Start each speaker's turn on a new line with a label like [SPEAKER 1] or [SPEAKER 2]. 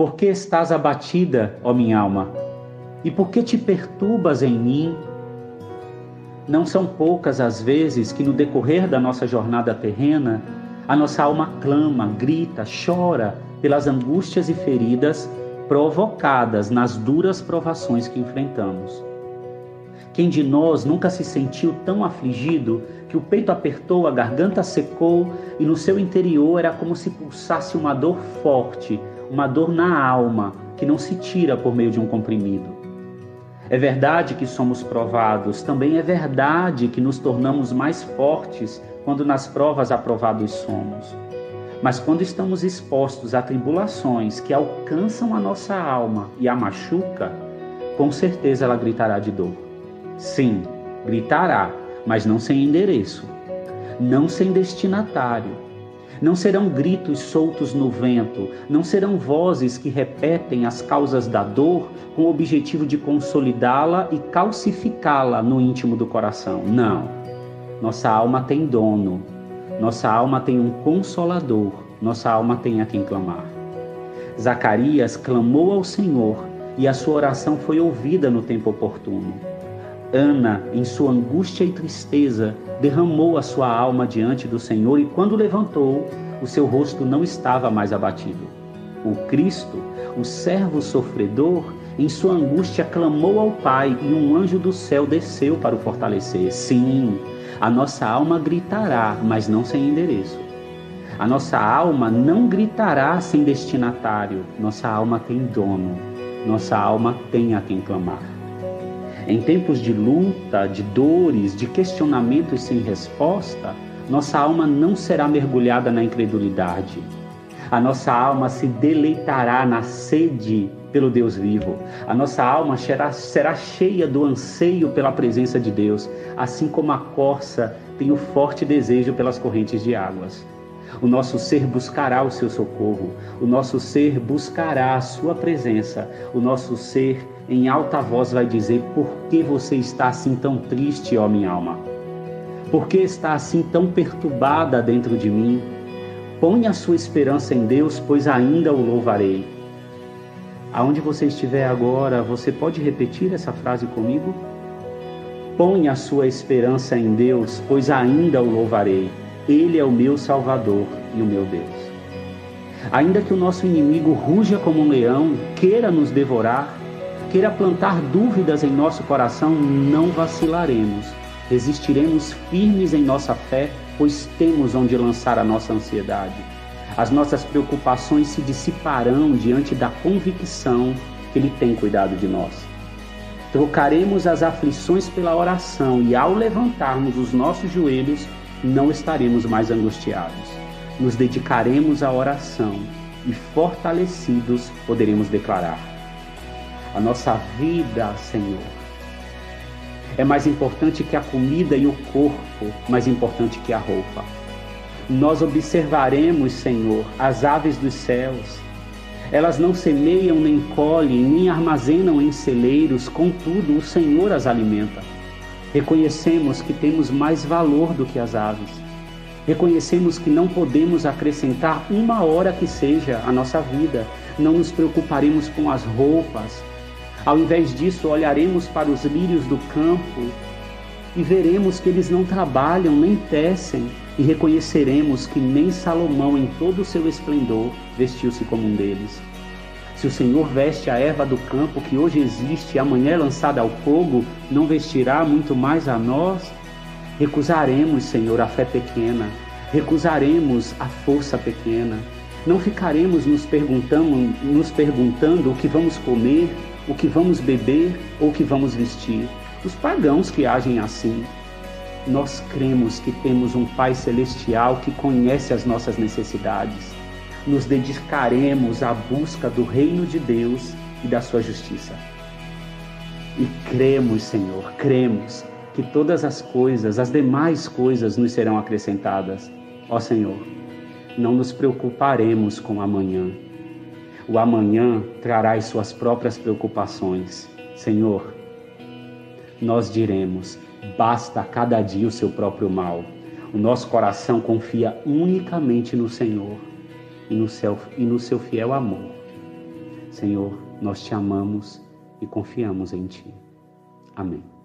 [SPEAKER 1] Por que estás abatida, ó minha alma? E por que te perturbas em mim? Não são poucas as vezes que no decorrer da nossa jornada terrena, a nossa alma clama, grita, chora pelas angústias e feridas provocadas nas duras provações que enfrentamos. Quem de nós nunca se sentiu tão afligido que o peito apertou, a garganta secou e no seu interior era como se pulsasse uma dor forte, uma dor na alma que não se tira por meio de um comprimido? É verdade que somos provados, também é verdade que nos tornamos mais fortes quando nas provas aprovados somos. Mas quando estamos expostos a tribulações que alcançam a nossa alma e a machuca, com certeza ela gritará de dor. Sim, gritará, mas não sem endereço, não sem destinatário não serão gritos soltos no vento, não serão vozes que repetem as causas da dor com o objetivo de consolidá-la e calcificá-la no íntimo do coração. Não. Nossa alma tem dono, nossa alma tem um consolador, nossa alma tem a quem clamar. Zacarias clamou ao Senhor e a sua oração foi ouvida no tempo oportuno. Ana, em sua angústia e tristeza, derramou a sua alma diante do Senhor e, quando levantou, o seu rosto não estava mais abatido. O Cristo, o servo sofredor, em sua angústia clamou ao Pai e um anjo do céu desceu para o fortalecer. Sim, a nossa alma gritará, mas não sem endereço. A nossa alma não gritará sem destinatário. Nossa alma tem dono. Nossa alma tem a quem clamar. Em tempos de luta, de dores, de questionamentos sem resposta, nossa alma não será mergulhada na incredulidade. A nossa alma se deleitará na sede pelo Deus vivo. A nossa alma será, será cheia do anseio pela presença de Deus, assim como a corça tem o forte desejo pelas correntes de águas. O nosso ser buscará o seu socorro, o nosso ser buscará a sua presença, o nosso ser em alta voz vai dizer: Por que você está assim tão triste, ó minha alma? Por que está assim tão perturbada dentro de mim? Põe a sua esperança em Deus, pois ainda o louvarei. Aonde você estiver agora, você pode repetir essa frase comigo? Põe a sua esperança em Deus, pois ainda o louvarei. Ele é o meu Salvador e o meu Deus. Ainda que o nosso inimigo ruja como um leão, queira nos devorar, queira plantar dúvidas em nosso coração, não vacilaremos. Resistiremos firmes em nossa fé, pois temos onde lançar a nossa ansiedade. As nossas preocupações se dissiparão diante da convicção que Ele tem cuidado de nós. Trocaremos as aflições pela oração e, ao levantarmos os nossos joelhos, não estaremos mais angustiados. Nos dedicaremos à oração e, fortalecidos, poderemos declarar: A nossa vida, Senhor, é mais importante que a comida e o corpo, mais importante que a roupa. Nós observaremos, Senhor, as aves dos céus. Elas não semeiam, nem colhem, nem armazenam em celeiros, contudo, o Senhor as alimenta. Reconhecemos que temos mais valor do que as aves. Reconhecemos que não podemos acrescentar uma hora que seja à nossa vida. Não nos preocuparemos com as roupas. Ao invés disso, olharemos para os lírios do campo e veremos que eles não trabalham nem tecem e reconheceremos que nem Salomão, em todo o seu esplendor, vestiu-se como um deles. Se o Senhor veste a erva do campo que hoje existe e amanhã é lançada ao fogo, não vestirá muito mais a nós? Recusaremos, Senhor, a fé pequena, recusaremos a força pequena. Não ficaremos nos perguntando, nos perguntando o que vamos comer, o que vamos beber ou o que vamos vestir. Os pagãos que agem assim. Nós cremos que temos um Pai Celestial que conhece as nossas necessidades nos dedicaremos à busca do reino de Deus e da sua justiça. E cremos, Senhor, cremos que todas as coisas, as demais coisas nos serão acrescentadas. Ó Senhor, não nos preocuparemos com amanhã. O amanhã trará as suas próprias preocupações. Senhor, nós diremos: basta cada dia o seu próprio mal. O nosso coração confia unicamente no Senhor e no, seu, e no seu fiel amor. Senhor, nós te amamos e confiamos em Ti. Amém.